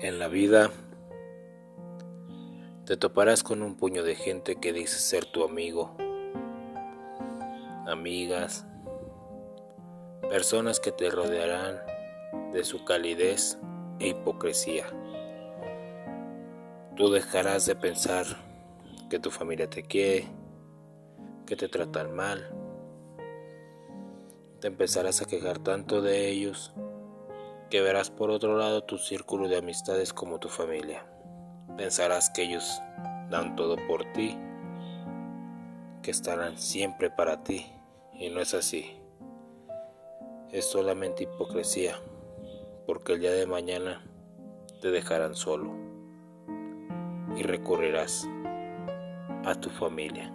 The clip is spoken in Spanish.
En la vida te toparás con un puño de gente que dice ser tu amigo, amigas, personas que te rodearán de su calidez e hipocresía. Tú dejarás de pensar que tu familia te quiere, que te tratan mal. Te empezarás a quejar tanto de ellos que verás por otro lado tu círculo de amistades como tu familia. Pensarás que ellos dan todo por ti, que estarán siempre para ti, y no es así. Es solamente hipocresía, porque el día de mañana te dejarán solo y recurrirás a tu familia.